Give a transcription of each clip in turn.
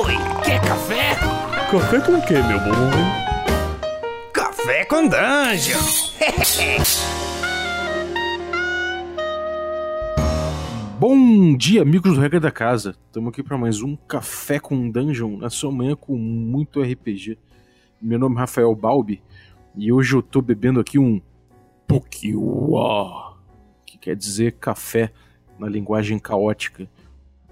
Oi, quer café? Café com o quê, meu bom? Café com Dungeon! Bom dia, amigos do Regra da Casa. Estamos aqui para mais um Café com Dungeon, na sua manhã com muito RPG. Meu nome é Rafael Balbi e hoje eu tô bebendo aqui um Pukiwa, que quer dizer café na linguagem caótica.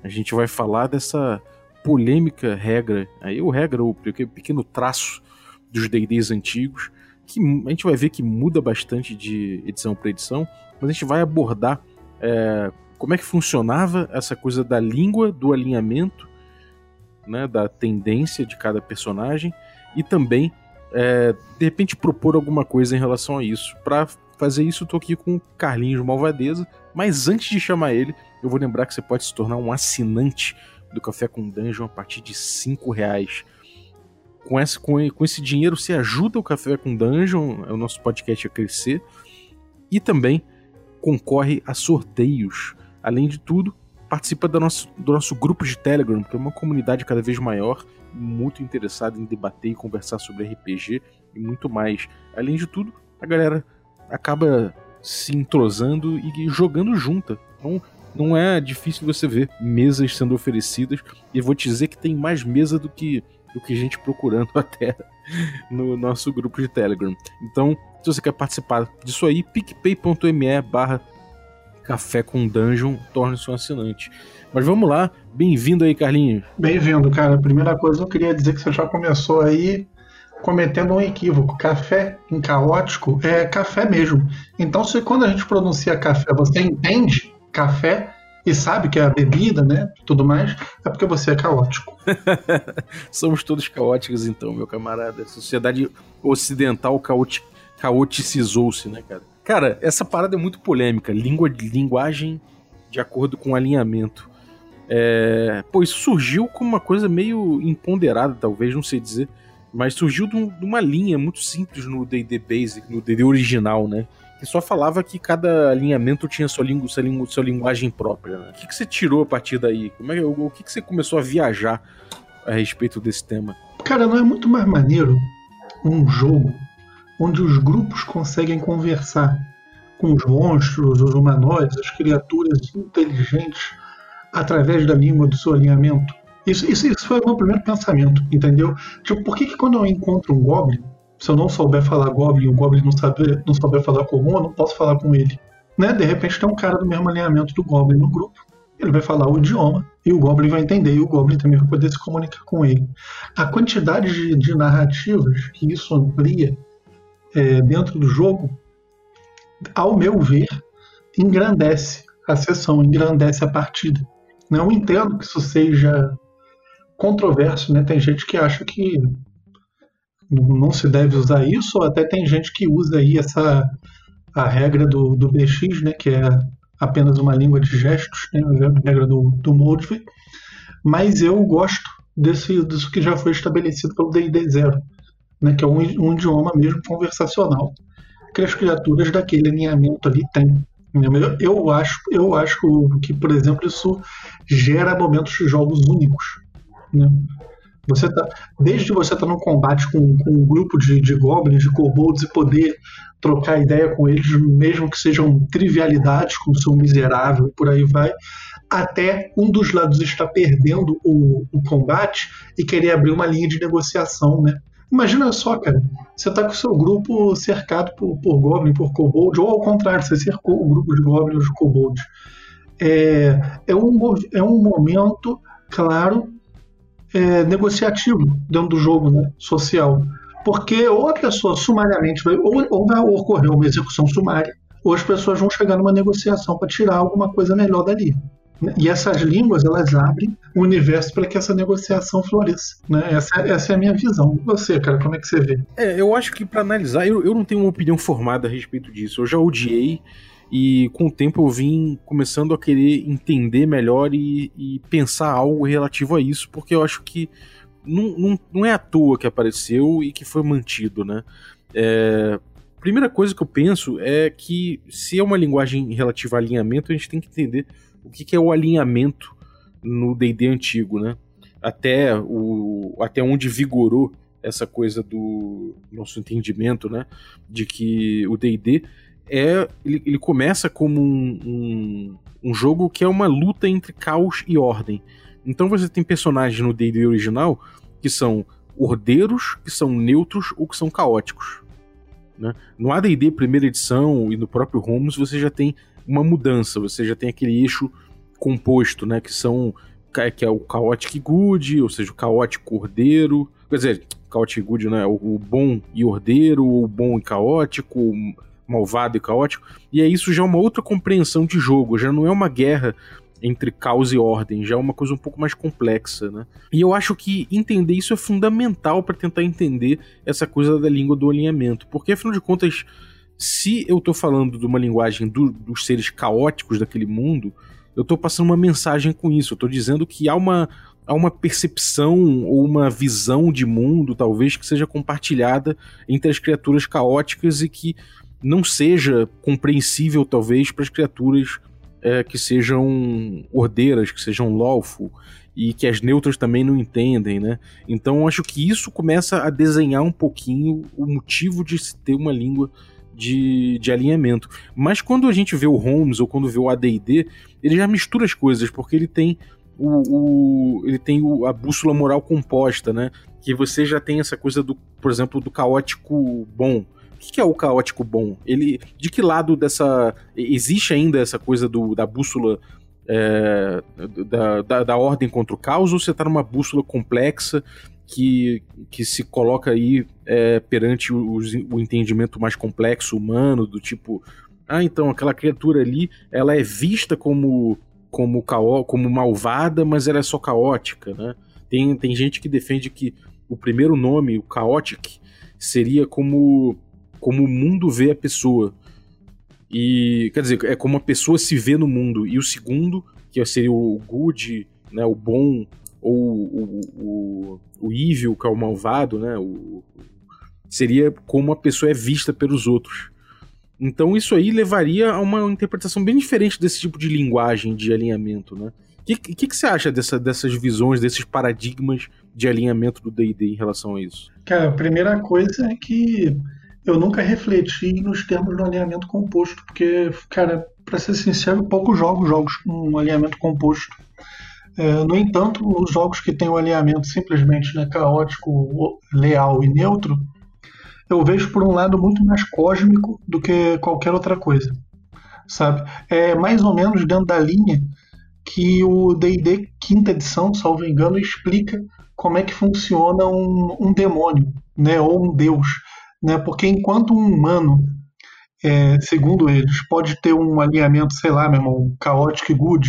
A gente vai falar dessa polêmica regra, aí o regra, o pequeno traço dos D&Ds antigos, que a gente vai ver que muda bastante de edição para edição, mas a gente vai abordar é, como é que funcionava essa coisa da língua, do alinhamento, né, da tendência de cada personagem e também é, de repente propor alguma coisa em relação a isso. Para fazer isso, eu tô aqui com o Carlinhos Malvadeza, mas antes de chamar ele, eu vou lembrar que você pode se tornar um assinante do Café com Dungeon a partir de 5 reais. Com esse, com, com esse dinheiro você ajuda o Café com Dungeon, o nosso podcast a crescer, e também concorre a sorteios Além de tudo, participa do nosso, do nosso grupo de Telegram, que é uma comunidade cada vez maior, muito interessada em debater e conversar sobre RPG e muito mais. Além de tudo, a galera acaba se entrosando e jogando junta. Então, não é difícil você ver mesas sendo oferecidas. E vou te dizer que tem mais mesa do que, do que gente procurando até no nosso grupo de Telegram. Então, se você quer participar disso aí, picpay.me barra Café com Dungeon, torne-se um assinante. Mas vamos lá, bem-vindo aí, Carlinhos. Bem-vindo, cara. Primeira coisa, eu queria dizer que você já começou aí cometendo um equívoco. Café em caótico é café mesmo. Então, se quando a gente pronuncia café, você entende café e sabe que é a bebida, né? Tudo mais, é porque você é caótico. Somos todos caóticos, então, meu camarada. A sociedade ocidental caoticizou-se, né, cara? Cara, essa parada é muito polêmica. Língua, linguagem de acordo com alinhamento. É, pô, isso surgiu como uma coisa meio imponderada, talvez, não sei dizer. Mas surgiu de, um, de uma linha muito simples no D&D Basic, no D&D original, né? Que só falava que cada alinhamento tinha sua, língua, sua, língua, sua linguagem própria. Né? O que, que você tirou a partir daí? Como é, o, o que, que você começou a viajar a respeito desse tema? Cara, não é muito mais maneiro um jogo onde os grupos conseguem conversar com os monstros, os humanoides, as criaturas inteligentes através da língua do seu alinhamento. Isso, isso, isso foi o meu primeiro pensamento, entendeu? Tipo, por que, que quando eu encontro um Goblin, se eu não souber falar Goblin o Goblin não, saber, não souber falar comum, eu não posso falar com ele? Né? De repente tem um cara do mesmo alinhamento do Goblin no grupo, ele vai falar o idioma e o Goblin vai entender, e o Goblin também vai poder se comunicar com ele. A quantidade de, de narrativas que isso amplia é, dentro do jogo, ao meu ver, engrandece a sessão, engrandece a partida. Não entendo que isso seja controverso, né? Tem gente que acha que não se deve usar isso, até tem gente que usa aí essa a regra do, do BX, né? Que é apenas uma língua de gestos, né? A regra do, do. Mas eu gosto desse, disso que já foi estabelecido pelo D&D Zero né, que é um, um idioma mesmo conversacional, que as criaturas daquele alinhamento ali têm. Eu, eu, acho, eu acho que, por exemplo, isso gera momentos de jogos únicos. Né? Você tá, desde você estar tá no combate com, com, um grupo de, de goblins, de kobolds e poder trocar ideia com eles, mesmo que sejam trivialidades, como seu miserável e por aí vai, até um dos lados está perdendo o, o combate e querer abrir uma linha de negociação, né? Imagina só, cara, você tá com o seu grupo cercado por, por Goblin, por Kobold, ou ao contrário, você cercou o grupo de Goblin de Kobold. É, é, um, é um momento, claro, é, negociativo dentro do jogo né, social. Porque ou a pessoa sumariamente vai, ou, ou vai ocorrer uma execução sumária, ou as pessoas vão chegar numa negociação para tirar alguma coisa melhor dali. E essas línguas, elas abrem o universo para que essa negociação floresça. Né? Essa, essa, é a minha visão. Você, cara, como é que você vê? É, eu acho que para analisar, eu, eu não tenho uma opinião formada a respeito disso. Eu já odiei e com o tempo eu vim começando a querer entender melhor e, e pensar algo relativo a isso, porque eu acho que não, não, não é à toa que apareceu e que foi mantido, né? É, primeira coisa que eu penso é que se é uma linguagem relativa a alinhamento, a gente tem que entender o que, que é o alinhamento no D&D antigo, né? até, o, até onde vigorou essa coisa do nosso entendimento, né? De que o D&D é ele, ele, começa como um, um, um, jogo que é uma luta entre caos e ordem. Então você tem personagens no D&D original que são ordeiros, que são neutros ou que são caóticos. Né? No AD&D primeira edição e no próprio Holmes você já tem uma mudança, você já tem aquele eixo composto, né? Que são que é o Chaotic Good, ou seja, o caótico ordeiro. Quer dizer, Chaotic Good, né? O, bom e ordeiro, o bom e caótico, malvado e caótico. E é isso já é uma outra compreensão de jogo, já não é uma guerra entre caos e ordem, já é uma coisa um pouco mais complexa, né? E eu acho que entender isso é fundamental para tentar entender essa coisa da língua do alinhamento, porque afinal de contas, se eu tô falando de uma linguagem do, dos seres caóticos daquele mundo, eu tô passando uma mensagem com isso, eu tô dizendo que há uma há uma percepção ou uma visão de mundo, talvez, que seja compartilhada entre as criaturas caóticas e que não seja compreensível, talvez, para as criaturas é, que sejam ordeiras, que sejam lawful e que as neutras também não entendem, né? Então acho que isso começa a desenhar um pouquinho o motivo de se ter uma língua de, de alinhamento. Mas quando a gente vê o Holmes ou quando vê o AD&D, ele já mistura as coisas, porque ele tem o, o, ele tem o, a bússola moral composta, né? Que você já tem essa coisa do, por exemplo, do caótico bom, o que é o caótico bom? Ele, de que lado dessa existe ainda essa coisa do, da bússola é, da, da, da, ordem contra o caos ou você está numa bússola complexa que, que se coloca aí é, perante o, o, entendimento mais complexo humano do tipo ah então aquela criatura ali ela é vista como como caó, como malvada mas ela é só caótica né tem, tem gente que defende que o primeiro nome o chaotic seria como como o mundo vê a pessoa. E, quer dizer, é como a pessoa se vê no mundo. E o segundo, que seria o good, né, o bom, ou o, o, o evil, que é o malvado, né, o, seria como a pessoa é vista pelos outros. Então isso aí levaria a uma interpretação bem diferente desse tipo de linguagem de alinhamento, né? O que, que, que, você acha dessa, dessas visões, desses paradigmas de alinhamento do D&D em relação a isso? Cara, a primeira coisa é que eu nunca refleti nos termos do alinhamento composto, porque, cara, para ser sincero, pouco jogo jogos com alinhamento composto. É, no entanto, os jogos que têm o um alinhamento simplesmente né, caótico, leal e neutro, eu vejo por um lado muito mais cósmico do que qualquer outra coisa, sabe? É mais ou menos dentro da linha que o D&D quinta edição, salvo engano, explica como é que funciona um, um demônio, né, ou um deus né? Porque enquanto um humano, é, segundo eles, pode ter um alinhamento, sei lá, meu irmão, chaotic good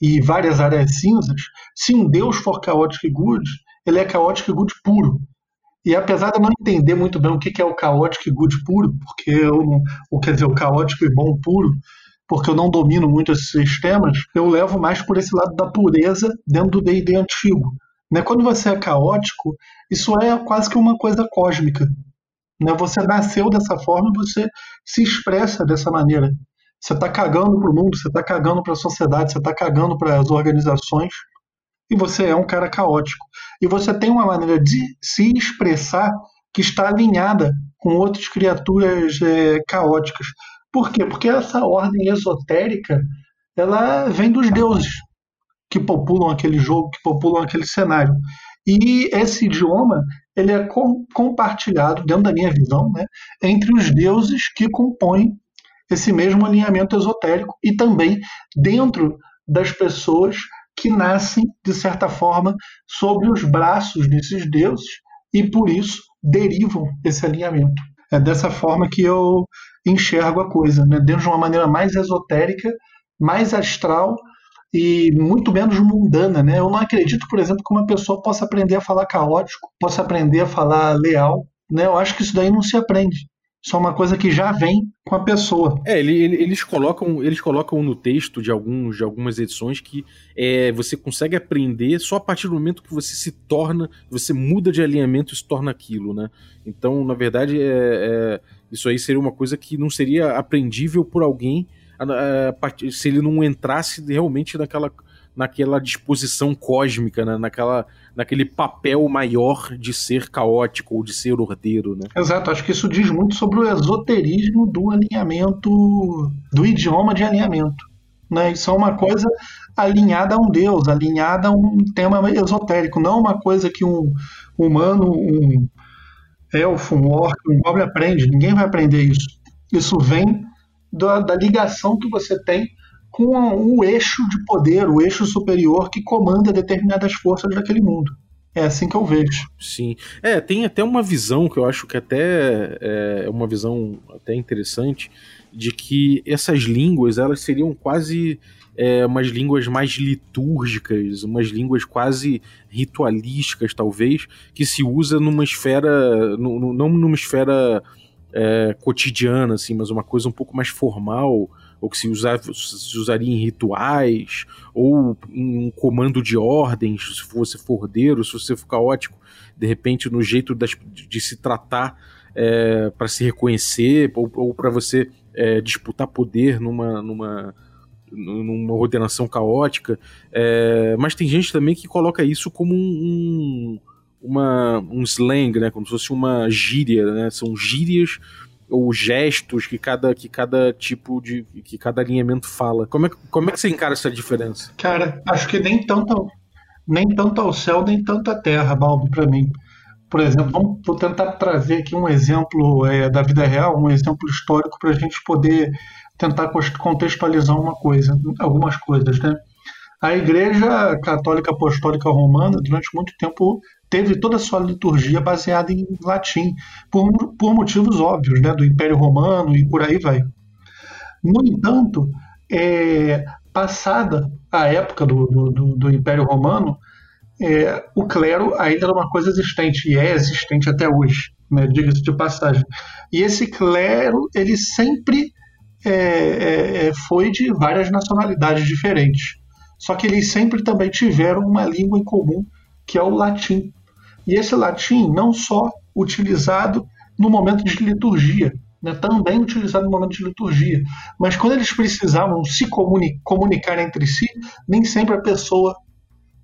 e várias áreas cinzas, se um Deus for chaotic good, ele é chaotic good puro. E apesar de eu não entender muito bem o que é o chaotic good puro, porque eu não, ou quer dizer, o caótico e bom puro, porque eu não domino muito esses sistemas, eu levo mais por esse lado da pureza dentro do D&D antigo. Né? Quando você é caótico, isso é quase que uma coisa cósmica. Né? Você nasceu dessa forma, você se expressa dessa maneira. Você está cagando para o mundo, você está cagando para a sociedade, você está cagando para as organizações e você é um cara caótico. E você tem uma maneira de se expressar que está alinhada com outras criaturas é, caóticas. Por quê? Porque essa ordem esotérica ela vem dos deuses que populam aquele jogo, que populam aquele cenário. E esse idioma ele é com, compartilhado, dentro da minha visão, né, entre os deuses que compõem esse mesmo alinhamento esotérico e também dentro das pessoas que nascem, de certa forma, sobre os braços desses deuses e, por isso, derivam esse alinhamento. É dessa forma que eu enxergo a coisa, né? dentro de uma maneira mais esotérica, mais astral e muito menos mundana, né? Eu não acredito, por exemplo, que uma pessoa possa aprender a falar caótico, possa aprender a falar leal, né? Eu acho que isso daí não se aprende. Isso é uma coisa que já vem com a pessoa. É, eles colocam, eles colocam no texto de, alguns, de algumas edições que é, você consegue aprender só a partir do momento que você se torna, você muda de alinhamento e se torna aquilo, né? Então, na verdade, é, é, isso aí seria uma coisa que não seria aprendível por alguém se ele não entrasse realmente naquela, naquela disposição cósmica, né? naquela, naquele papel maior de ser caótico ou de ser ordeiro. Né? Exato, acho que isso diz muito sobre o esoterismo do alinhamento, do idioma de alinhamento. Né? Isso é uma coisa alinhada a um deus, alinhada a um tema esotérico, não uma coisa que um humano, um elfo, um orc, um goblin aprende. Ninguém vai aprender isso. Isso vem da, da ligação que você tem com o eixo de poder, o eixo superior que comanda determinadas forças daquele mundo. É assim que eu vejo. Sim. É, tem até uma visão que eu acho que até é uma visão até interessante de que essas línguas elas seriam quase é, umas línguas mais litúrgicas, umas línguas quase ritualísticas, talvez, que se usa numa esfera, no, no, não numa esfera é, cotidiana, assim, mas uma coisa um pouco mais formal, ou que se, usar, se usaria em rituais, ou em um comando de ordens, se você for ordeiro, se você for caótico, de repente no jeito das, de se tratar é, para se reconhecer, ou, ou para você é, disputar poder numa, numa, numa ordenação caótica. É, mas tem gente também que coloca isso como um, uma, um slang, né? Como se fosse uma gíria, né? São gírias ou gestos que cada, que cada tipo de. que cada alinhamento fala. Como é, como é que você encara essa diferença? Cara, acho que nem tanto, nem tanto ao céu, nem tanto à terra, Baldo, para mim. Por exemplo, vamos, vou tentar trazer aqui um exemplo é, da vida real, um exemplo histórico para a gente poder tentar contextualizar uma coisa, algumas coisas, né? A Igreja Católica Apostólica Romana, durante muito tempo, teve toda a sua liturgia baseada em latim, por, por motivos óbvios, né, do Império Romano e por aí vai. No entanto, é, passada a época do, do, do Império Romano, é, o clero ainda era uma coisa existente, e é existente até hoje, né, diga-se de passagem. E esse clero, ele sempre é, é, é foi de várias nacionalidades diferentes. Só que eles sempre também tiveram uma língua em comum, que é o latim. E esse latim não só utilizado no momento de liturgia, né, também utilizado no momento de liturgia, mas quando eles precisavam se comuni comunicar entre si, nem sempre a pessoa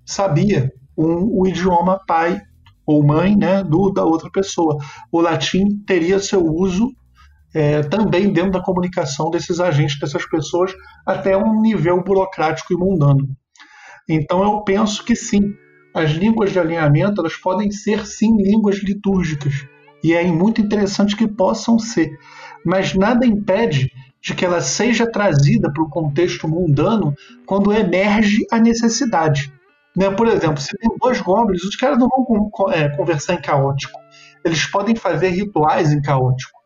sabia um, o idioma pai ou mãe né, do, da outra pessoa. O latim teria seu uso é, também dentro da comunicação desses agentes, dessas pessoas, até um nível burocrático e mundano. Então eu penso que sim, as línguas de alinhamento elas podem ser sim línguas litúrgicas e é muito interessante que possam ser, mas nada impede de que ela seja trazida para o contexto mundano quando emerge a necessidade. Né? Por exemplo, se tem dois goblins, os caras não vão é, conversar em caótico. Eles podem fazer rituais em caótico,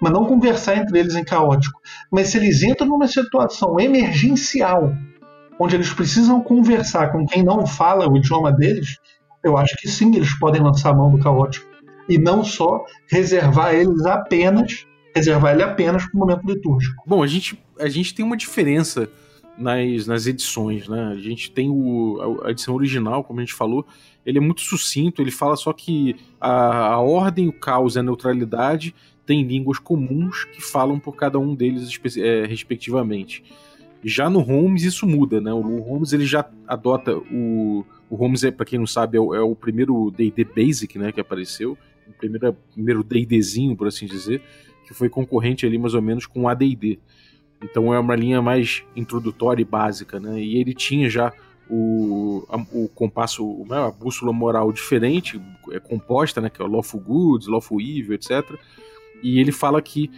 mas não conversar entre eles em caótico. Mas se eles entram numa situação emergencial onde eles precisam conversar com quem não fala o idioma deles, eu acho que sim, eles podem lançar a mão do caótico. E não só reservar eles apenas, reservar ele apenas para o momento litúrgico. Bom, a gente, a gente tem uma diferença nas, nas edições, né? A gente tem o, a edição original, como a gente falou, ele é muito sucinto, ele fala só que a, a ordem, o caos e a neutralidade têm línguas comuns que falam por cada um deles é, respectivamente. Já no Holmes isso muda, né? O Holmes ele já adota o o Holmes é para quem não sabe é o, é o primeiro D&D Basic, né, que apareceu, o primeiro primeiro D&Dzinho, por assim dizer, que foi concorrente ali mais ou menos com o AD&D. Então é uma linha mais introdutória e básica, né? E ele tinha já o, a, o compasso, né, a bússola moral diferente, é composta, né, que é o lawful good, lawful evil, etc. E ele fala que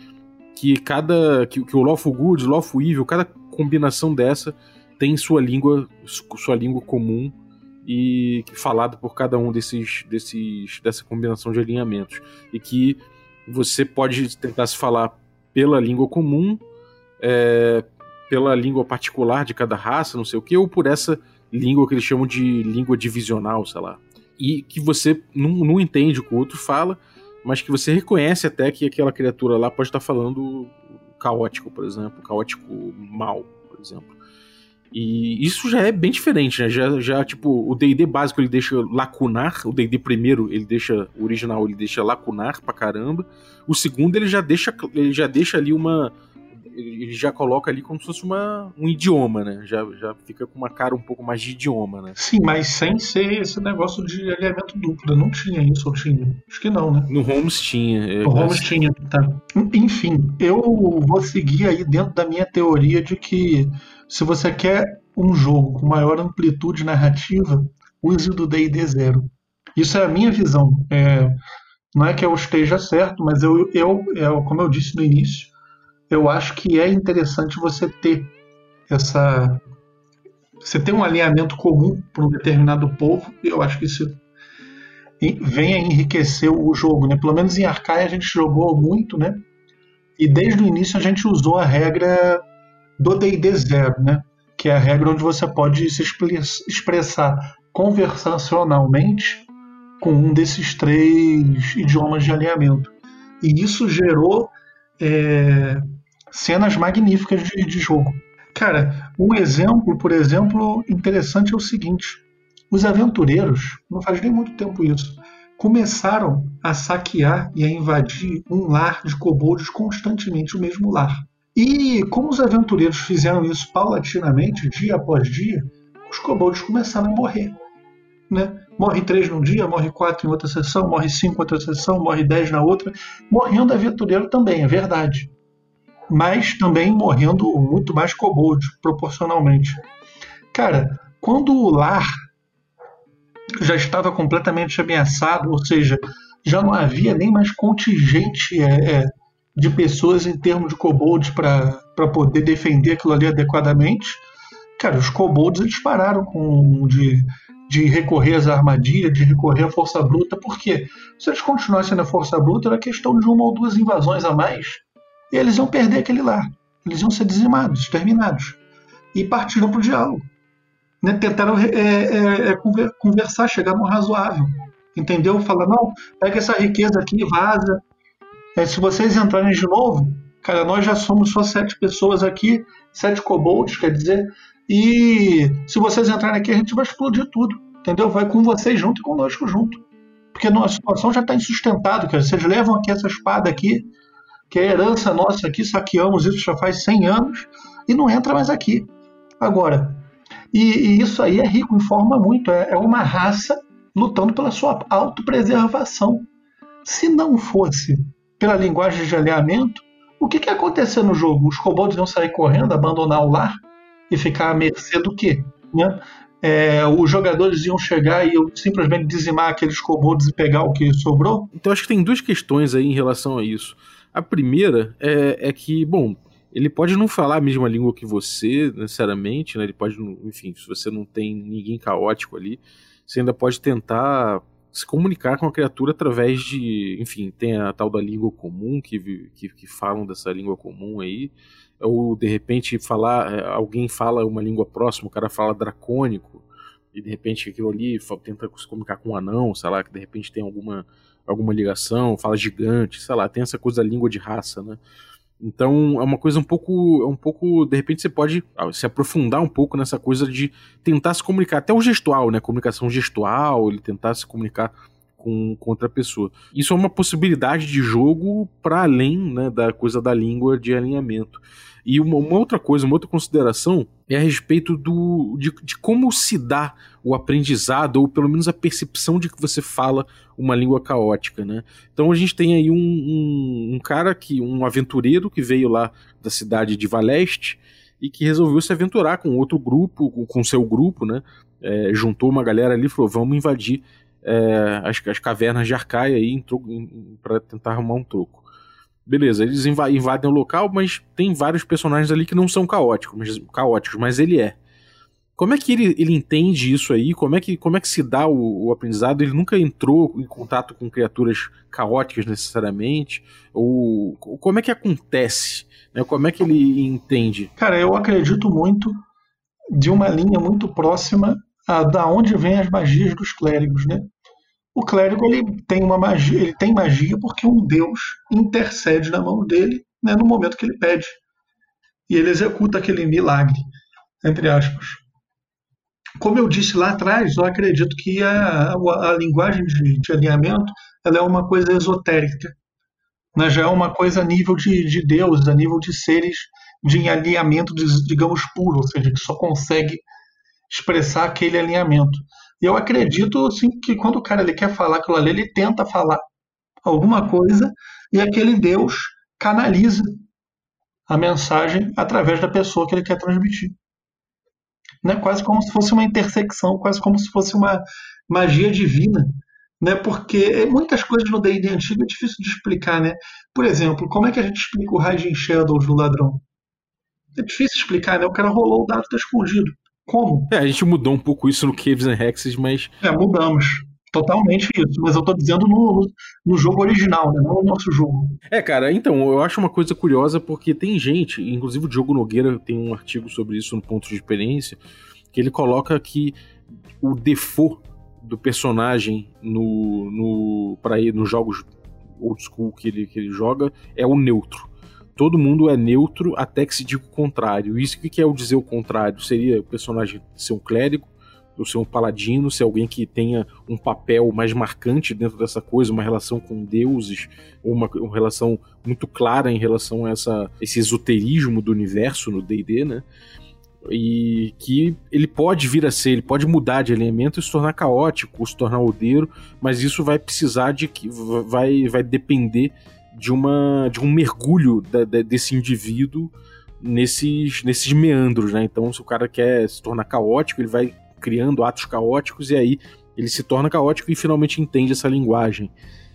que cada que, que o lawful good, lawful evil, cada combinação dessa tem sua língua, sua língua comum e falado por cada um desses, desses dessa combinação de alinhamentos. E que você pode tentar se falar pela língua comum, é, pela língua particular de cada raça, não sei o que, ou por essa língua que eles chamam de língua divisional, sei lá, e que você não, não entende o que o outro fala, mas que você reconhece até que aquela criatura lá pode estar falando caótico, por exemplo, caótico mal, por exemplo. E isso já é bem diferente, né? Já, já tipo, o D&D básico ele deixa lacunar, o D&D primeiro ele deixa, o original ele deixa lacunar pra caramba. O segundo ele já deixa, ele já deixa ali uma ele já coloca ali como se fosse uma, um idioma, né? Já, já fica com uma cara um pouco mais de idioma, né? Sim, mas sem ser esse negócio de alinhamento duplo. Não tinha isso, ou tinha? Acho que não, né? No Holmes tinha. No Holmes tinha, tá. Enfim, eu vou seguir aí dentro da minha teoria de que se você quer um jogo com maior amplitude narrativa, use o do D&D Zero. Isso é a minha visão. É, não é que eu esteja certo, mas eu, eu, eu, como eu disse no início, eu acho que é interessante você ter essa. Você ter um alinhamento comum para um determinado povo, eu acho que isso vem a enriquecer o jogo, né? Pelo menos em Arcaia a gente jogou muito, né? E desde o início a gente usou a regra do D&D zero, né? Que é a regra onde você pode se expressar conversacionalmente com um desses três idiomas de alinhamento. E isso gerou é, cenas magníficas de, de jogo. Cara, um exemplo, por exemplo, interessante é o seguinte: os aventureiros, não faz nem muito tempo isso, começaram a saquear e a invadir um lar de kobolds constantemente, o mesmo lar. E como os aventureiros fizeram isso paulatinamente, dia após dia, os kobolds começaram a morrer. Né? Morre três num dia, morre quatro em outra sessão, morre cinco em outra sessão, morre dez na outra. Morrendo aventureiro também, é verdade mas também morrendo muito mais kobold, proporcionalmente. Cara, quando o lar já estava completamente ameaçado, ou seja, já não havia nem mais contingente é, é de pessoas em termos de kobolds para poder defender aquilo ali adequadamente, cara, os kobolds eles pararam com de, de recorrer às armadilhas, de recorrer à força bruta, porque se eles continuassem na força bruta, era questão de uma ou duas invasões a mais e eles iam perder aquele lar. Eles iam ser dizimados, exterminados. E partiram para o diálogo. Né? Tentaram é, é, é, conversar, chegar no razoável. Entendeu? Falar, não, pega essa riqueza aqui vaza. É, se vocês entrarem de novo, cara, nós já somos só sete pessoas aqui, sete kobolds, quer dizer, e se vocês entrarem aqui, a gente vai explodir tudo. Entendeu? Vai com vocês junto e conosco junto. Porque a situação já está insustentável. Vocês levam aqui essa espada aqui, que é herança nossa aqui, saqueamos isso já faz 100 anos e não entra mais aqui. Agora, e, e isso aí é rico, informa muito, é, é uma raça lutando pela sua autopreservação. Se não fosse pela linguagem de alinhamento, o que, que ia acontecer no jogo? Os kobolds iam sair correndo, abandonar o lar e ficar à mercê do quê? Né? É, os jogadores iam chegar e simplesmente dizimar aqueles kobolds e pegar o que sobrou? Então acho que tem duas questões aí em relação a isso. A primeira é, é que, bom, ele pode não falar a mesma língua que você, necessariamente, né? Ele pode, enfim, se você não tem ninguém caótico ali, você ainda pode tentar se comunicar com a criatura através de, enfim, tem a tal da língua comum que, que, que falam dessa língua comum aí, ou de repente falar, é, alguém fala uma língua próxima, o cara fala dracônico, e de repente aquilo ali tenta se comunicar com um anão, sei lá, que de repente tem alguma alguma ligação, fala gigante, sei lá, tem essa coisa da língua de raça, né? Então é uma coisa um pouco, é um pouco, de repente você pode ah, se aprofundar um pouco nessa coisa de tentar se comunicar, até o gestual, né? Comunicação gestual, ele tentar se comunicar com, com outra pessoa. Isso é uma possibilidade de jogo para além né, da coisa da língua de alinhamento. E uma, uma, outra coisa, uma outra consideração é a respeito do, de, de, como se dá o aprendizado, ou pelo menos a percepção de que você fala uma língua caótica, né? Então a gente tem aí um, um, um cara que, um aventureiro que veio lá da cidade de Valeste e que resolveu se aventurar com outro grupo, com seu grupo, né? É, juntou uma galera ali e falou: vamos invadir é, as, as, cavernas de Arcaia para tentar arrumar um troco. Beleza, eles invadem o local, mas tem vários personagens ali que não são caóticos, mas, caóticos, mas ele é. Como é que ele, ele entende isso aí? Como é que, como é que se dá o, o aprendizado? Ele nunca entrou em contato com criaturas caóticas necessariamente? Ou como é que acontece? Né? Como é que ele entende? Cara, eu acredito muito de uma linha muito próxima a da onde vêm as magias dos clérigos, né? O clérigo ele tem uma magia, ele tem magia porque um deus intercede na mão dele né, no momento que ele pede. E ele executa aquele milagre, entre aspas. Como eu disse lá atrás, eu acredito que a, a, a linguagem de, de, alinhamento ela é uma coisa esotérica. Né? Já é uma coisa a nível de, de deuses, a nível de seres de alinhamento, digamos, puro, ou seja, que só consegue expressar aquele alinhamento. E eu acredito assim, que quando o cara ele quer falar aquilo ali, ele tenta falar alguma coisa e aquele Deus canaliza a mensagem através da pessoa que ele quer transmitir. Né? Quase como se fosse uma intersecção, quase como se fosse uma magia divina. Né? Porque muitas coisas no D&D antigo é difícil de explicar. Né? Por exemplo, como é que a gente explica o Hiding Shadows do ladrão? É difícil explicar, né? O cara rolou o dado está escondido. Como? É, a gente mudou um pouco isso no Caves and Hexes, mas. É, mudamos. Totalmente isso, mas eu tô dizendo no, no jogo original, né? não no nosso jogo. É, cara, então, eu acho uma coisa curiosa porque tem gente, inclusive o Diogo Nogueira tem um artigo sobre isso no ponto de experiência, que ele coloca que o default do personagem no, no, pra ir, nos jogos old school que ele, que ele joga é o neutro todo mundo é neutro até que se diga o contrário. Isso que é o dizer o contrário? Seria o personagem ser um clérigo, ou ser um paladino, ser alguém que tenha um papel mais marcante dentro dessa coisa, uma relação com deuses, ou uma, uma relação muito clara em relação a essa, esse esoterismo do universo no D&D, né? E que ele pode vir a ser, ele pode mudar de alinhamento e se tornar caótico, se tornar odeiro, mas isso vai precisar de que vai, vai depender de, uma, de um mergulho da, da, desse indivíduo nesses, nesses meandros, né? Então, se o cara quer se tornar caótico, ele vai criando atos caóticos e aí ele se torna caótico e finalmente entende essa linguagem.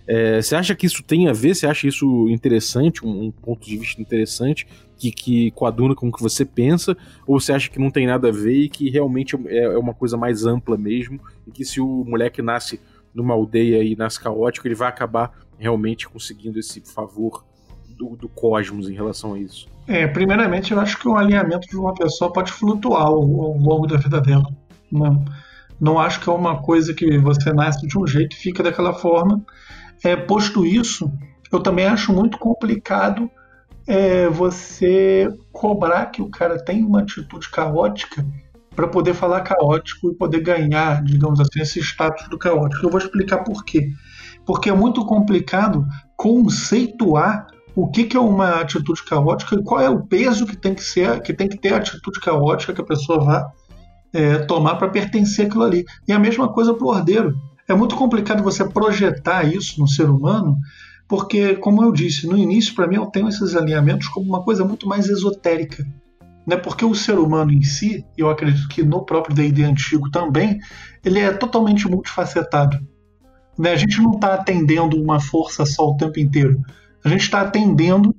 É, você acha que isso tem a ver? Você acha isso interessante, um, um ponto de vista interessante, que, que coaduna com o que você pensa? Ou você acha que não tem nada a ver e que realmente é, é uma coisa mais ampla mesmo? E que se o moleque nasce numa aldeia e nasce caótico, ele vai acabar realmente conseguindo esse favor do, do cosmos em relação a isso? É, primeiramente, eu acho que o alinhamento de uma pessoa pode flutuar ao, ao longo da vida dela. Não, não acho que é uma coisa que você nasce de um jeito e fica daquela forma. É, posto isso, eu também acho muito complicado é, você cobrar que o cara tem uma atitude caótica para poder falar caótico e poder ganhar, digamos assim, esse status do caótico. Eu vou explicar por quê porque é muito complicado conceituar o que, que é uma atitude caótica e qual é o peso que tem que ser, que tem que ter a atitude caótica que a pessoa vá é, tomar para pertencer àquilo ali. E a mesma coisa para o ordeiro. É muito complicado você projetar isso no ser humano, porque, como eu disse, no início, para mim, eu tenho esses alinhamentos como uma coisa muito mais esotérica. Né? Porque o ser humano em si, eu acredito que no próprio D&D antigo também, ele é totalmente multifacetado. Né? A gente não está atendendo uma força só o tempo inteiro. A gente está atendendo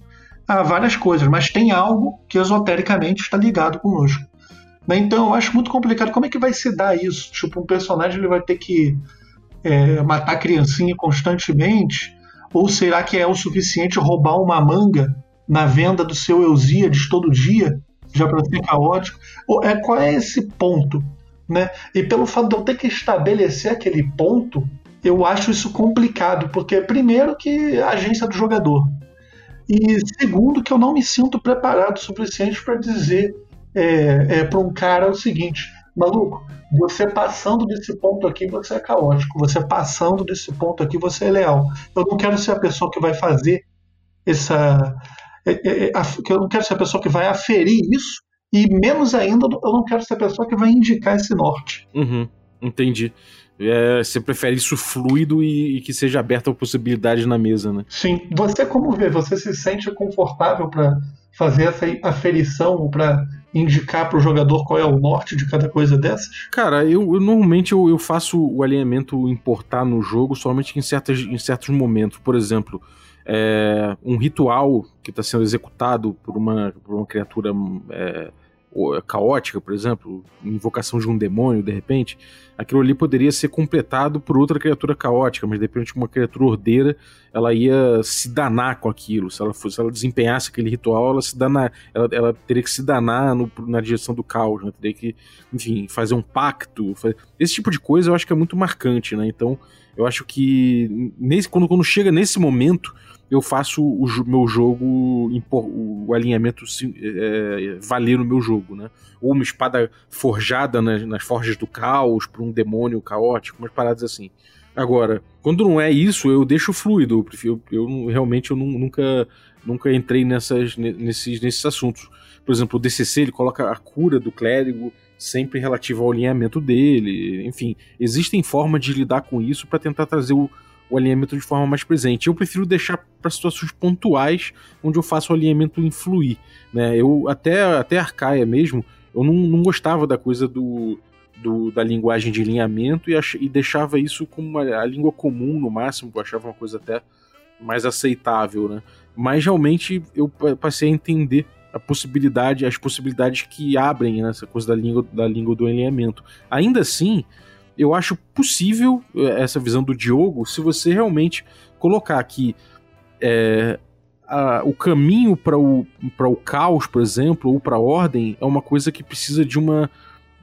a várias coisas, mas tem algo que esotericamente está ligado conosco. Né? Então eu acho muito complicado como é que vai se dar isso. Tipo, um personagem ele vai ter que é, matar criancinha constantemente? Ou será que é o suficiente roubar uma manga na venda do seu Eusíades todo dia, já para ser caótico? Ou, é, qual é esse ponto? Né? E pelo fato de eu ter que estabelecer aquele ponto, eu acho isso complicado, porque primeiro que a agência do jogador. E segundo que eu não me sinto preparado o suficiente para dizer é, é, para um cara o seguinte, maluco, você passando desse ponto aqui, você é caótico. Você passando desse ponto aqui, você é leal. Eu não quero ser a pessoa que vai fazer essa. É, é, é eu não quero ser a pessoa que vai aferir isso, e menos ainda, eu não quero ser a pessoa que vai indicar esse norte. Uhum, entendi. É, você prefere isso fluido e, e, que seja aberta a possibilidade na mesa, né? Sim. Você como vê? Você se sente confortável para fazer essa aferição para indicar para o jogador qual é o norte de cada coisa dessas? Cara, eu, eu normalmente eu, eu, faço o alinhamento importar no jogo somente em, certas, em certos momentos. Por exemplo, é, um ritual que está sendo executado por uma, por uma criatura é, caótica, por exemplo, invocação de um demônio, de repente, aquilo ali poderia ser completado por outra criatura caótica, mas de repente uma criatura ordeira, ela ia se danar com aquilo. Se ela, fosse, se ela desempenhasse aquele ritual, ela se danar, ela, ela teria que se danar no, na direção do caos, né? teria que, enfim, fazer um pacto. Fazer... Esse tipo de coisa eu acho que é muito marcante, né? Então, eu acho que nesse, quando, quando chega nesse momento, eu faço o meu jogo, o alinhamento é, valer no meu jogo, né? Ou uma espada forjada nas, nas forjas do caos para um demônio caótico, umas paradas assim. Agora, quando não é isso, eu deixo fluido. Eu, prefiro, eu realmente eu nunca, nunca entrei nessas, nesses, nesses assuntos. Por exemplo, o DCC ele coloca a cura do clérigo sempre relativa ao alinhamento dele. Enfim, existem formas de lidar com isso para tentar trazer o, o, alinhamento de forma mais presente. Eu prefiro deixar para situações pontuais onde eu faço o alinhamento influir. Né? Eu até até Arcaia mesmo, eu não, não gostava da coisa do, do, da linguagem de alinhamento e, ach, e deixava isso como uma, a língua comum no máximo, eu achava uma coisa até mais aceitável, né? Mas realmente eu passei a entender a possibilidade, as possibilidades que abrem nessa coisa da língua, da língua do alinhamento. Ainda assim, eu acho possível eh, essa visão do Diogo se você realmente colocar aqui é, a, o caminho para o, o caos, por exemplo, ou para a ordem, é uma coisa que precisa de uma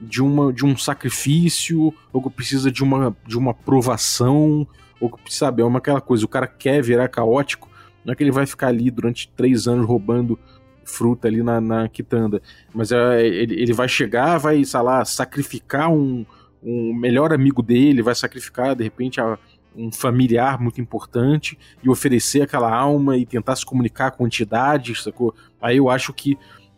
de uma de um sacrifício, ou que precisa de uma de uma provação, ou que sabe, é uma aquela coisa, o cara quer virar caótico, não é que ele vai ficar ali durante três anos roubando fruta ali na, na quitanda. Mas é, ele, ele vai chegar, vai, sei lá, sacrificar um, um melhor amigo dele, vai sacrificar, de repente, a, um familiar muito importante e oferecer aquela alma e tentar se comunicar com entidades, sacou? Aí eu acho que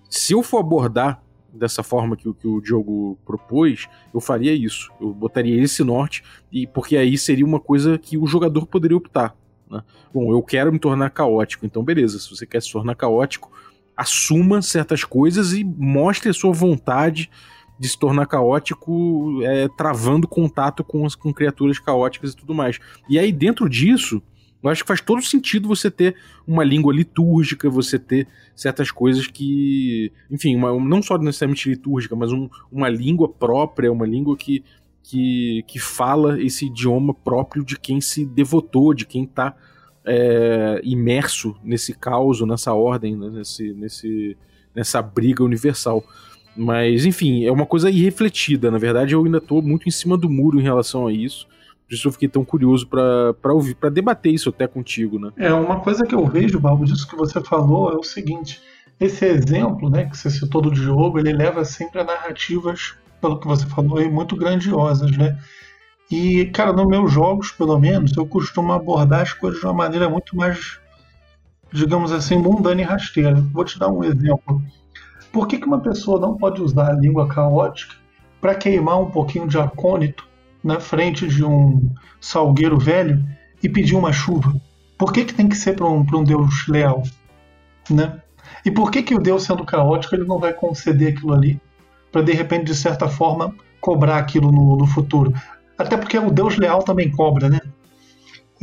se eu for abordar dessa forma que, que o Diogo propôs, eu faria isso. Eu botaria esse norte, e porque aí seria uma coisa que o jogador poderia optar. Né? Bom, eu quero me tornar caótico, então beleza, se você quer se tornar caótico, assuma certas coisas e mostre a sua vontade de se tornar caótico, é, travando contato com, as, com criaturas caóticas e tudo mais. E aí, dentro disso, eu acho que faz todo sentido você ter uma língua litúrgica, você ter certas coisas que. Enfim, uma, não só necessariamente litúrgica, mas um, uma língua própria, uma língua que, que, que fala esse idioma próprio de quem se devotou, de quem está é, imerso nesse caos, nessa ordem, né, nesse, nesse, nessa briga universal. Mas, enfim, é uma coisa irrefletida. Na verdade, eu ainda estou muito em cima do muro em relação a isso. Por isso eu fiquei tão curioso para ouvir, para debater isso até contigo, né? É, uma coisa que eu vejo, Balbo, disso que você falou é o seguinte: esse exemplo, né, que você citou do Diogo, ele leva sempre a narrativas, pelo que você falou aí, muito grandiosas, né? E, cara, nos meus jogos, pelo menos, eu costumo abordar as coisas de uma maneira muito mais, digamos assim, mundana e rasteira. Vou te dar um exemplo. Por que, que uma pessoa não pode usar a língua caótica para queimar um pouquinho de acônito na frente de um salgueiro velho e pedir uma chuva? Por que, que tem que ser para um, um deus leal? Né? E por que, que o deus, sendo caótico, ele não vai conceder aquilo ali para, de repente, de certa forma, cobrar aquilo no, no futuro? Até porque o Deus leal também cobra, né?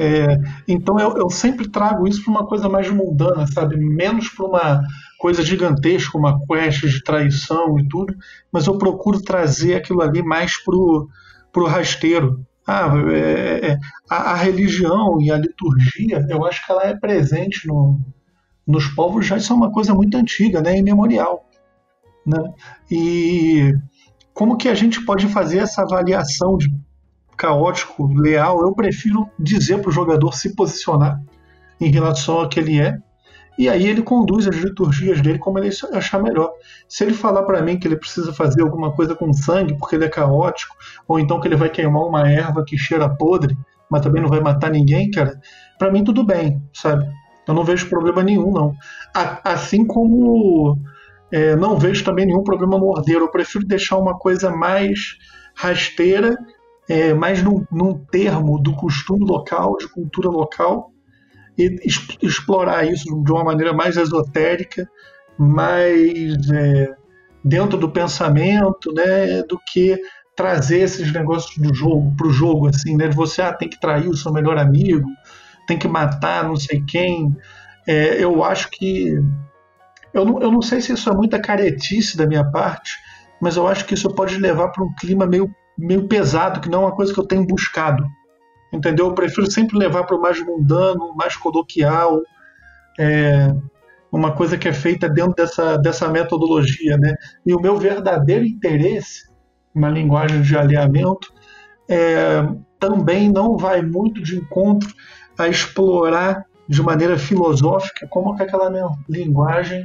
É, então eu, eu, sempre trago isso para uma coisa mais mundana, sabe? Menos para uma coisa gigantesca, uma quest de traição e tudo, mas eu procuro trazer aquilo ali mais pro, pro rasteiro. Ah, é, é, a, a, religião e a liturgia, eu acho que ela é presente no, nos povos já isso é uma coisa muito antiga, né? Imemorial. Né? E como que a gente pode fazer essa avaliação de caótico, leal, eu prefiro dizer para o jogador se posicionar em relação ao que ele é. E aí ele conduz as liturgias dele como ele achar melhor. Se ele falar para mim que ele precisa fazer alguma coisa com sangue porque ele é caótico, ou então que ele vai queimar uma erva que cheira podre, mas também não vai matar ninguém, cara, para mim tudo bem, sabe? Eu não vejo problema nenhum, não. Assim como é, não vejo também nenhum problema no ordeiro. Eu prefiro deixar uma coisa mais rasteira é, mais num, num, termo do costume local, de cultura local, e explorar isso de uma maneira mais esotérica, mais é, dentro do pensamento, né, do que trazer esses negócios do jogo para o jogo, assim, né, você ah, tem que trair o seu melhor amigo, tem que matar não sei quem. É, eu acho que eu não, eu não sei se isso é muita caretice da minha parte, mas eu acho que isso pode levar para um clima meio meio pesado, que não é uma coisa que eu tenho buscado. Entendeu? Eu prefiro sempre levar para o mais mundano, mais coloquial, é, uma coisa que é feita dentro dessa, dessa metodologia. Né? E o meu verdadeiro interesse, uma linguagem de alinhamento, é, também não vai muito de encontro a explorar de maneira filosófica como que aquela linguagem,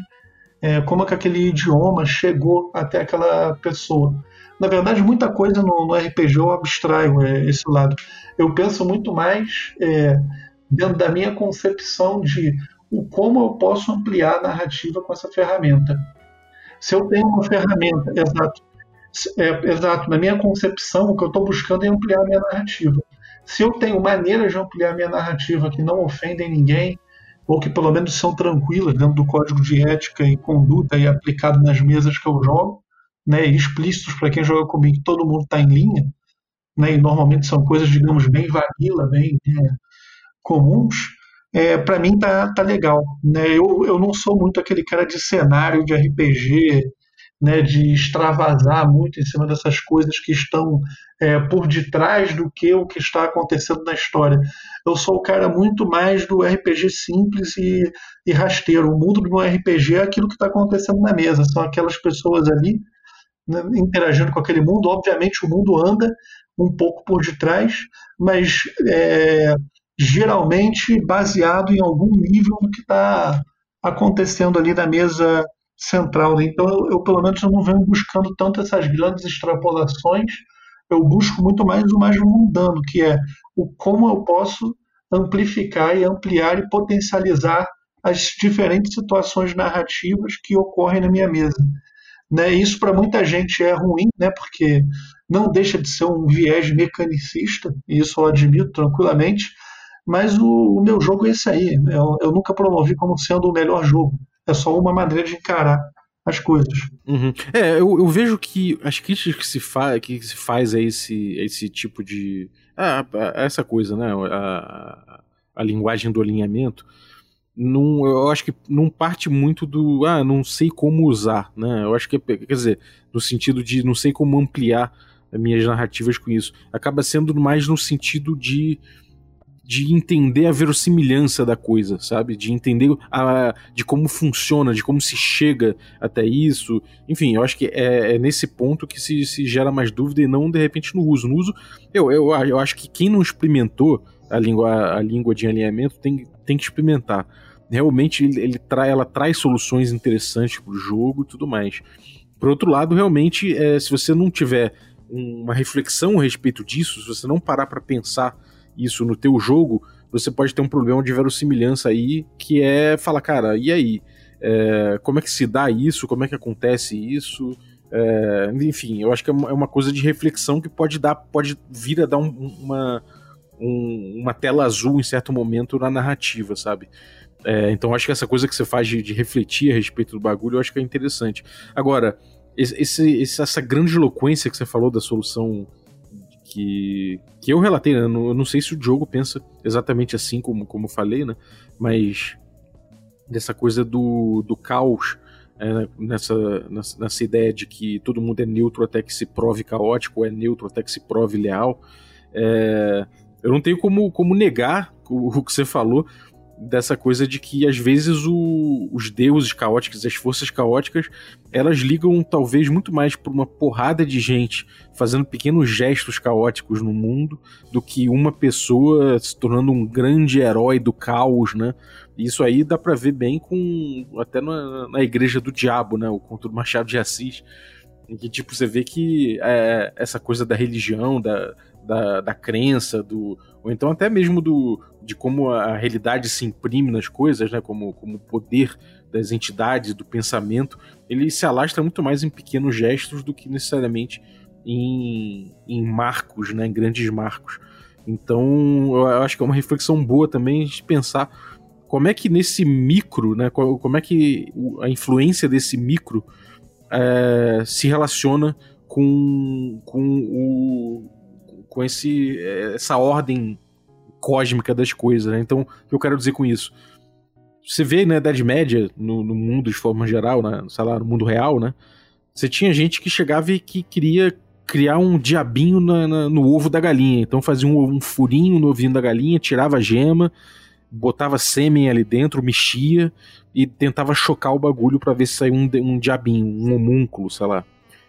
é, como que aquele idioma chegou até aquela pessoa. Na verdade, muita coisa no, no RPG eu abstraio é, esse lado. Eu penso muito mais é, dentro da minha concepção de o como eu posso ampliar a narrativa com essa ferramenta. Se eu tenho uma ferramenta, exato, é, exato, na minha concepção, o que eu estou buscando é ampliar a minha narrativa. Se eu tenho maneiras de ampliar a minha narrativa que não ofendem ninguém, ou que pelo menos são tranquilas dentro do código de ética e conduta e aplicado nas mesas que eu jogo, né, explícitos para quem joga comigo, todo mundo está em linha, né, e normalmente são coisas, digamos, bem vanilla, bem é, comuns, é, para mim tá, tá legal. Né? Eu, eu não sou muito aquele cara de cenário de RPG, né, de extravasar muito em cima dessas coisas que estão é, por detrás do que o que está acontecendo na história. Eu sou o cara muito mais do RPG simples e, e rasteiro. O mundo do RPG é aquilo que está acontecendo na mesa, são aquelas pessoas ali né, interagindo com aquele mundo. Obviamente, o mundo anda um pouco por detrás, mas é, geralmente baseado em algum nível do que está acontecendo ali na mesa central. Então, eu, eu, pelo menos eu não venho buscando tanto essas grandes extrapolações. Eu busco muito mais o mais mundano, que é o como eu posso amplificar e ampliar e potencializar as diferentes situações narrativas que ocorrem na minha mesa. Né? Isso para muita gente é ruim, né? porque não deixa de ser um viés mecanicista, e isso eu admito tranquilamente, mas o, o meu jogo é esse aí. Eu, eu, nunca promovi como sendo o melhor jogo. É só uma maneira de encarar as coisas. Uhum. É, eu, eu, vejo que as críticas que se, fa que se faz a esse, a esse tipo de. Ah, essa coisa, né? A, a linguagem do alinhamento. Não, eu acho que não parte muito do. Ah, não sei como usar, né? Eu acho que, quer dizer, no sentido de não sei como ampliar minhas narrativas com isso. Acaba sendo mais no sentido de de entender a verossimilhança da coisa, sabe? De entender a, de como funciona, de como se chega até isso. Enfim, eu acho que é, é nesse ponto que se, se, gera mais dúvida e não de repente no uso. No uso, eu, eu, eu acho que quem não experimentou a língua, a língua de alinhamento tem, tem que experimentar. Realmente ele, ele ela traz soluções interessantes para o jogo e tudo mais. Por outro lado, realmente, é, se você não tiver uma reflexão a respeito disso, se você não parar para pensar isso no teu jogo, você pode ter um problema de verossimilhança aí, que é falar, cara, e aí? É, como é que se dá isso? Como é que acontece isso? É, enfim, eu acho que é uma é coisa de reflexão que pode dar, pode vir a dar um, uma, um, uma tela azul em certo momento na narrativa, sabe? É, então acho que essa coisa que você faz de, de, refletir a respeito do bagulho, eu acho que é interessante. Agora, esse, esse, essa grande eloquência que você falou da solução que, que eu relatei, né? eu não sei se o Diogo pensa exatamente assim como, como falei, né? Mas dessa coisa do, do caos, é, nessa, nessa, nessa, ideia de que todo mundo é neutro até que se prove caótico, é neutro até que se prove leal. É, eu não tenho como, como negar o, o que você falou, dessa coisa de que às vezes o, os deuses caóticos, as forças caóticas, elas ligam talvez muito mais por uma porrada de gente fazendo pequenos gestos caóticos no mundo do que uma pessoa se tornando um grande herói do caos, né? Isso aí dá para ver bem com até na, na igreja do diabo, né? O conto do Machado de Assis, em que tipo você vê que é, essa coisa da religião, da, da, da crença, do ou então até mesmo do, de como a realidade se imprime nas coisas, né, como, como o poder das entidades, do pensamento, ele se alastra muito mais em pequenos gestos do que necessariamente em, em marcos, né, em grandes marcos. Então, eu acho que é uma reflexão boa também de pensar como é que nesse micro, né, como é que a influência desse micro é, se relaciona com, com o, com esse, essa ordem cósmica das coisas. Né? Então, o que eu quero dizer com isso? Você vê na né, Idade Média, no, no, mundo de forma geral, né, sei lá, no mundo real, né? Você tinha gente que chegava e que queria criar um diabinho na, na, no ovo da galinha. Então fazia um, um, furinho no ovinho da galinha, tirava a gema, botava sêmen ali dentro, mexia e tentava chocar o bagulho para ver se saía um, um diabinho, um homúnculo, sei lá.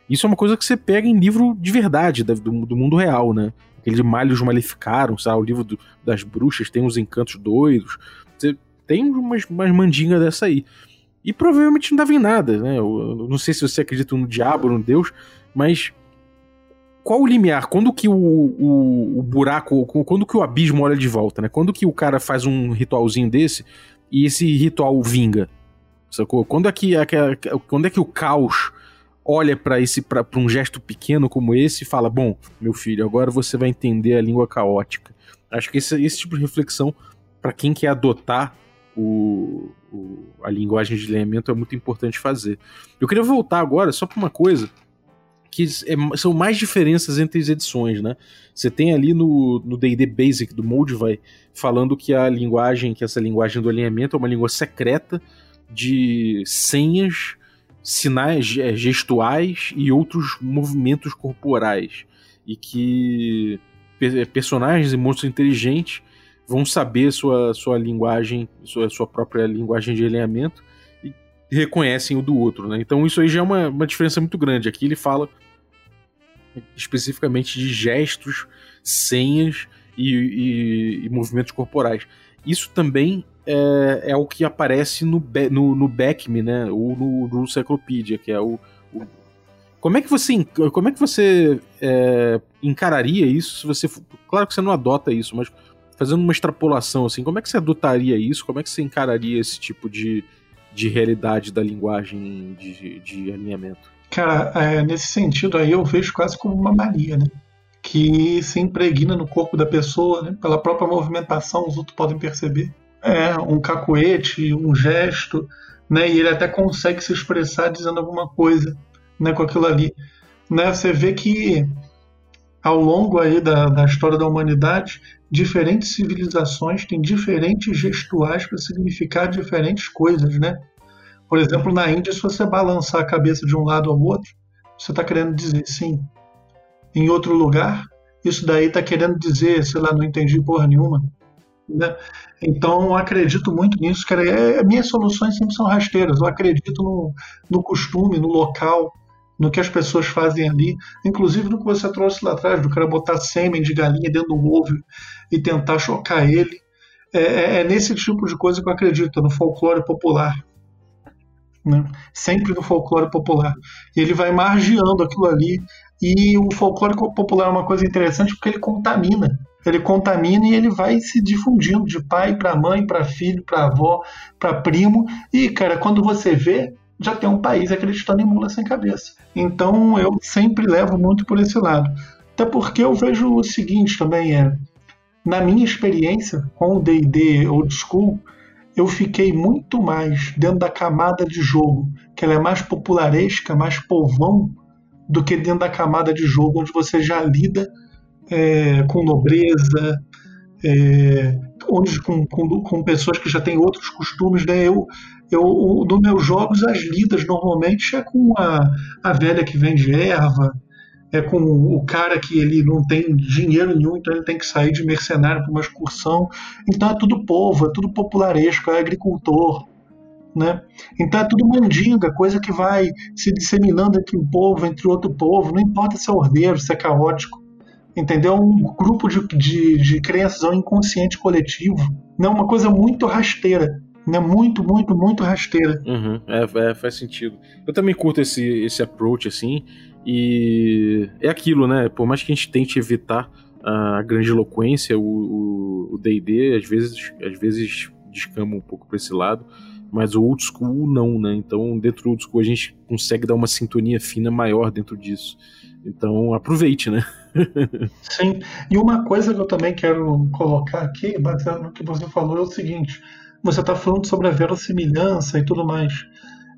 Isso é uma coisa que você pega em livro de verdade, do, do mundo real, né? Aquele de Malhos Maleficaram, sabe? O livro do, das bruxas tem uns encantos doidos. Você tem umas, umas mandingas dessa aí. E provavelmente não dava em nada, né? Eu, eu não sei se você acredita no diabo, no Deus, mas qual o limiar? Quando que o, o, o, buraco, quando que o abismo olha de volta, né? Quando que o cara faz um ritualzinho desse e esse ritual vinga? Sacou? Quando é que, é quando é que o caos olha para esse para um gesto pequeno como esse e fala: "Bom, meu filho, agora você vai entender a língua caótica". Acho que esse, esse tipo de reflexão para quem quer adotar o, o, a linguagem de alinhamento é muito importante fazer. Eu queria voltar agora só para uma coisa que é, são mais diferenças entre as edições, né? Você tem ali no D&D Basic do Moldvay falando que a linguagem, que essa linguagem do alinhamento é uma língua secreta de senhas, sinais gestuais e outros movimentos corporais e que personagens e monstros inteligentes vão saber sua, sua linguagem, sua, sua própria linguagem de alinhamento e reconhecem o do outro, né? Então isso aí já é uma, uma diferença muito grande. Aqui ele fala especificamente de gestos, senhas e, e, e movimentos corporais. Isso também é, é, o que aparece no, no, no Beckme, né? Ou no, no Cyclopedia, que é o, o, Como é que você, como é que você é, encararia isso se você. Claro que você não adota isso, mas fazendo uma extrapolação assim, como é que você adotaria isso? Como é que você encararia esse tipo de, de realidade da linguagem de, de alinhamento? Cara, é, nesse sentido aí eu vejo quase como uma mania, né? Que se impregna no corpo da pessoa, né? Pela própria movimentação, os outros podem perceber. É, um cacuete, um gesto, né? E ele até consegue se expressar dizendo alguma coisa, né? Com aquilo ali. Né? Você vê que ao longo aí da, da história da humanidade, diferentes civilizações têm diferentes gestuais para significar diferentes coisas, né? Por exemplo, na Índia, se você balançar a cabeça de um lado ao outro, você está querendo dizer sim. Em outro lugar, isso daí está querendo dizer, sei lá, não entendi porra nenhuma. Né? Então, acredito muito nisso, cara. É, minhas soluções sempre são rasteiras. Eu acredito no, no costume, no local, no que as pessoas fazem ali, inclusive no que você trouxe lá atrás, do cara botar sêmen de galinha dentro do ovo e tentar chocar ele. É, é, é nesse tipo de coisa que eu acredito, no folclore popular né? sempre no folclore popular. E ele vai margeando aquilo ali. E o folclore popular é uma coisa interessante porque ele contamina. Ele contamina e ele vai se difundindo de pai para mãe, para filho, para avó, para primo. E, cara, quando você vê, já tem um país acreditando em mula sem cabeça. Então eu sempre levo muito por esse lado. Até porque eu vejo o seguinte também é, na minha experiência com o D&D Old School, eu fiquei muito mais dentro da camada de jogo, que ela é mais popularesca, mais povão, do que dentro da camada de jogo onde você já lida é, com nobreza, é, onde com, com, com, pessoas que já têm outros costumes. Né? Eu, eu, nos meus jogos, as lidas normalmente é com a, a velha que vende erva, é com o cara que ele não tem dinheiro nenhum, então ele tem que sair de mercenário para uma excursão. Então é tudo povo, é tudo popularesco, é agricultor. Né? Então é tudo mandinga, coisa que vai se disseminando entre um povo, entre outro povo, não importa se é ordeiro, se é caótico. Entendeu? Um grupo de, de, de crenças, é um inconsciente coletivo. Né? Uma coisa muito rasteira. Né? Muito, muito, muito rasteira. Uhum, é, é, faz sentido. Eu também curto esse, esse approach, assim. E é aquilo, né? Por mais que a gente tente evitar a grande eloquência, o D&D às vezes, às vezes descama um pouco para esse lado, mas o old school não, né? Então, dentro do old school a gente consegue dar uma sintonia fina maior dentro disso. Então, aproveite, né? Sim. E uma coisa que eu também quero colocar aqui, baseado no que você falou, é o seguinte: você está falando sobre a verossimilhança e tudo mais.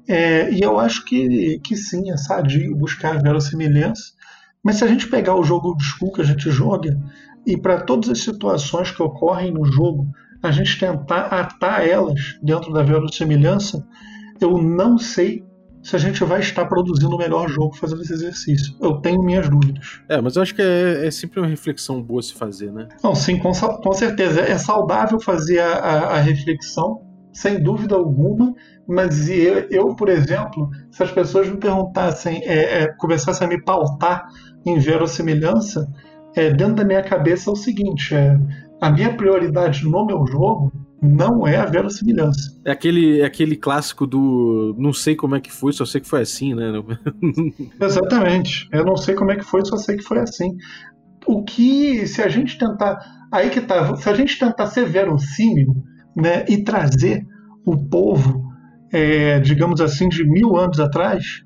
É, e eu acho que, que sim, é sadio buscar a verossimilhança. Mas se a gente pegar o jogo de school que a gente joga, e para todas as situações que ocorrem no jogo, a gente tentar atar elas dentro da verossimilhança, eu não sei se a gente vai estar produzindo o melhor jogo fazendo esse exercício. Eu tenho minhas dúvidas. É, mas eu acho que é, é sempre uma reflexão boa se fazer, né? Não, sim, com, com certeza. É saudável fazer a, a, a reflexão, sem dúvida alguma, mas eu, eu, por exemplo, se as pessoas me perguntassem, é, é, começassem a me pautar em verossimilhança, é, dentro da minha cabeça é o seguinte: é, a minha prioridade no meu jogo não é a verossimilhança. É aquele, é aquele clássico do não sei como é que foi, só sei que foi assim, né? Exatamente. Eu não sei como é que foi, só sei que foi assim. O que, se a gente tentar. Aí que tá, se a gente tentar ser verossímil né, e trazer o povo, é, digamos assim, de mil anos atrás,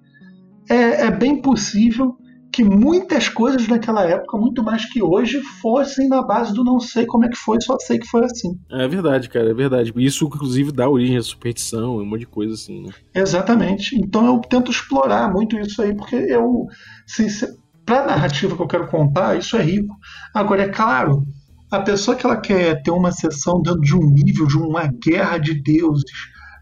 é, é bem possível que muitas coisas naquela época, muito mais que hoje, fossem na base do não sei como é que foi, só sei que foi assim. É verdade, cara, é verdade. Isso, inclusive, dá origem à superstição, um monte de coisa assim, né? Exatamente. Então eu tento explorar muito isso aí, porque eu, assim, para a narrativa que eu quero contar, isso é rico. Agora, é claro, a pessoa que ela quer ter uma sessão dentro de um nível, de uma guerra de deuses,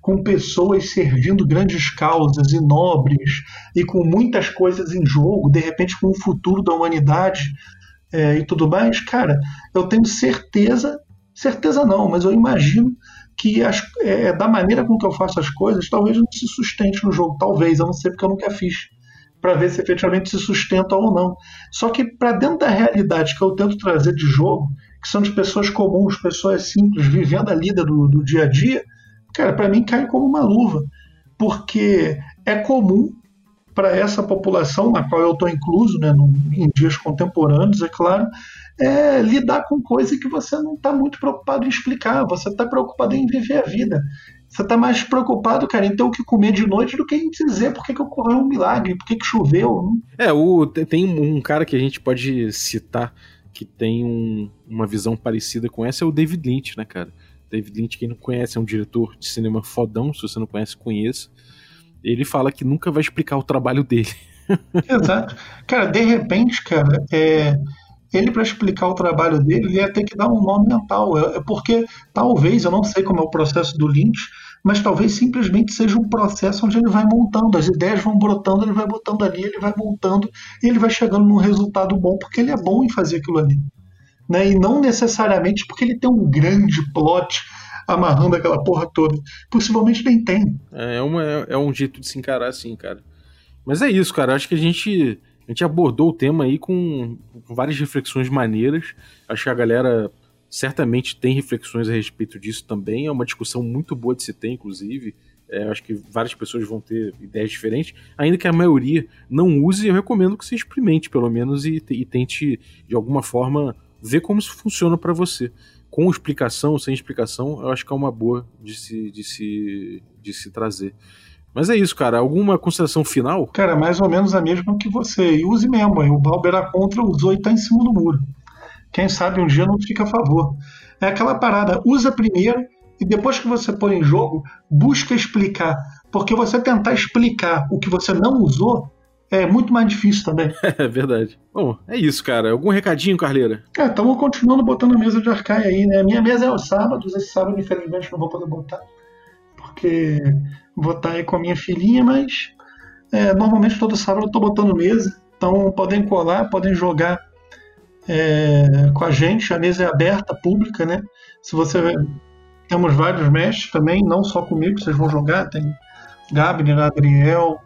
com pessoas servindo grandes causas e nobres e com muitas coisas em jogo, de repente com o futuro da humanidade é, e tudo mais, cara, eu tenho certeza, certeza não, mas eu imagino que as, é, da maneira com que eu faço as coisas, talvez não se sustente no jogo, talvez, eu não sei porque eu nunca fiz, para ver se efetivamente se sustenta ou não. Só que para dentro da realidade que eu tento trazer de jogo, que são de pessoas comuns, pessoas simples, vivendo a lida do, do dia a dia, cara, para mim cai como uma luva, porque é comum para essa população, na qual eu estou incluso, né, no, em dias contemporâneos, é claro, é lidar com coisa que você não está muito preocupado em explicar, você está preocupado em viver a vida. Você está mais preocupado, cara, em ter o que comer de noite do que em dizer por que, que ocorreu um milagre, por que, que choveu. É, o, tem um cara que a gente pode citar que tem um, uma visão parecida com essa, é o David Lynch, né, cara? David Lynch, quem não conhece, é um diretor de cinema fodão, se você não conhece, conheça. Ele fala que nunca vai explicar o trabalho dele. Exato. Cara, de repente, cara, é, ele para explicar o trabalho dele, ele ia ter que dar um nome mental. É, é porque talvez, eu não sei como é o processo do Lynch, mas talvez simplesmente seja um processo onde ele vai montando, as ideias vão brotando, ele vai botando ali, ele vai montando, e ele vai chegando num resultado bom, porque ele é bom em fazer aquilo ali né? E não necessariamente porque ele tem um grande plot amarrando aquela porra toda. Possivelmente nem tem. É, é, uma, é um jeito de se encarar assim, cara. Mas é isso, cara. Acho que a gente, a gente abordou o tema aí com, com várias reflexões maneiras. Acho que a galera certamente tem reflexões a respeito disso também. É uma discussão muito boa de se ter, inclusive. É, acho que várias pessoas vão ter ideias diferentes, ainda que a maioria não use, eu recomendo que você experimente, pelo menos, e, e tente, de alguma forma, ver como isso funciona para você. Com explicação, sem explicação, eu acho que é uma boa de se, de se, de se trazer. Mas é isso, cara. Alguma consideração final? Cara, mais ou menos a mesma que você. E use mesmo. O Balber era contra, usou e tá em cima do muro. Quem sabe um dia não fica a favor. É aquela parada, usa primeiro e depois que você põe em jogo, busca explicar. Porque você tentar explicar o que você não usou é muito mais difícil também. É verdade. Bom, é isso, cara. Algum recadinho, Carleira? Cara, estamos continuando botando a mesa de Arcai aí, né? A minha mesa é aos sábados, esse sábado, infelizmente, não vou poder botar, porque vou estar aí com a minha filhinha, mas é, normalmente todo sábado eu estou botando mesa, então podem colar, podem jogar é, com a gente, a mesa é aberta, pública, né? Se você temos vários mestres também, não só comigo, vocês vão jogar, tem Gabner, Adriel,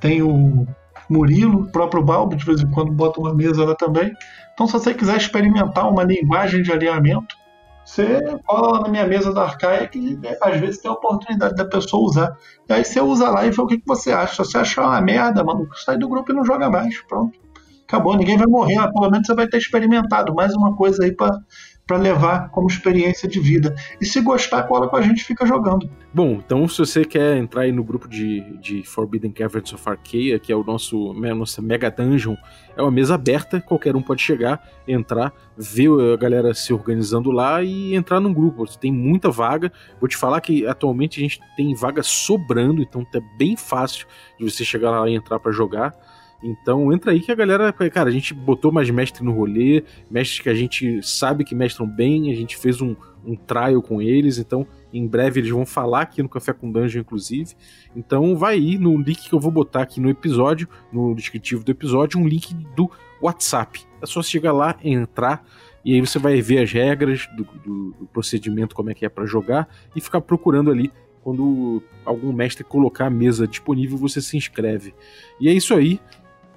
tem o Murilo, o próprio Balbo, de vez em quando bota uma mesa lá também. Então, se você quiser experimentar uma linguagem de alinhamento, você cola lá na minha mesa da Arcaia que né, às vezes tem a oportunidade da pessoa usar. E aí você usa lá e vê o que, você acha. Se você achar uma merda, mano, sai do grupo e não joga mais. Pronto. Acabou, ninguém vai morrer, pelo menos você vai ter experimentado mais uma coisa aí para para levar como experiência de vida. E se gostar, cola com a gente fica jogando. Bom, então se você quer entrar aí no grupo de, de Forbidden Caverns of Arcadia, que é o nosso a nossa Mega Dungeon, é uma mesa aberta, qualquer um pode chegar, entrar, ver a galera se organizando lá e entrar num grupo. Tem muita vaga. Vou te falar que atualmente a gente tem vaga sobrando, então tá bem fácil de você chegar lá e entrar para jogar. Então entra aí que a galera, cara, a gente botou mais mestre no rolê, mestres que a gente sabe que mestram bem, a gente fez um, um trial com eles, então em breve eles vão falar aqui no Café com Dungeon, inclusive. Então vai aí no link que eu vou botar aqui no episódio, no descritivo do episódio, um link do WhatsApp. É só chegar lá, entrar, e aí você vai ver as regras do, do, do procedimento, como é que é para jogar, e ficar procurando ali quando algum mestre colocar a mesa disponível, você se inscreve. E é isso aí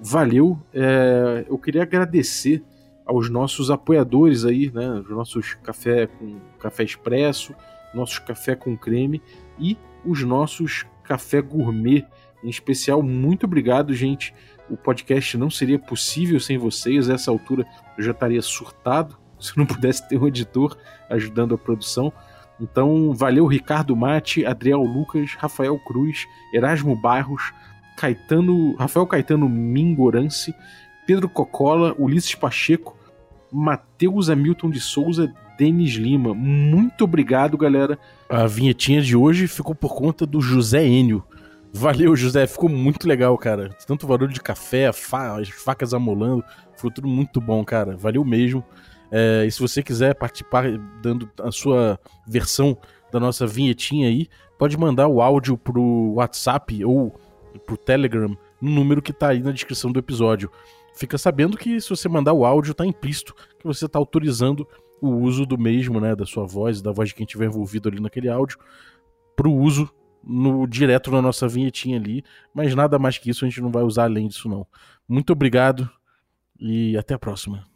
valeu. É, eu queria agradecer aos nossos apoiadores aí, né? Os nossos café com café expresso, nossos café com creme e os nossos café gourmet. Em especial, muito obrigado, gente. O podcast não seria possível sem vocês. A essa altura eu já estaria surtado se não pudesse ter um editor ajudando a produção. Então, valeu Ricardo Mate, Adriel Lucas, Rafael Cruz, Erasmo Barros, Caetano, Rafael Caetano Mingorance, Pedro Cocola, Ulisses Pacheco, Matheus Hamilton de Souza, Denis Lima. Muito obrigado, galera. A vinhetinha de hoje ficou por conta do José Enio. Valeu, José. Ficou muito legal, cara. Tanto barulho de café, fa as facas amolando. Ficou tudo muito bom, cara. Valeu mesmo. É, e se você quiser participar dando a sua versão da nossa vinhetinha aí, pode mandar o áudio pro WhatsApp ou pro Telegram no número que tá aí na descrição do episódio. Fica sabendo que se você mandar o áudio, tá implícito que você tá autorizando o uso do mesmo, né, da sua voz, da voz de quem estiver envolvido ali naquele áudio, pro uso no direto na nossa vinhetinha ali, mas nada mais que isso a gente não vai usar além disso não. Muito obrigado e até a próxima.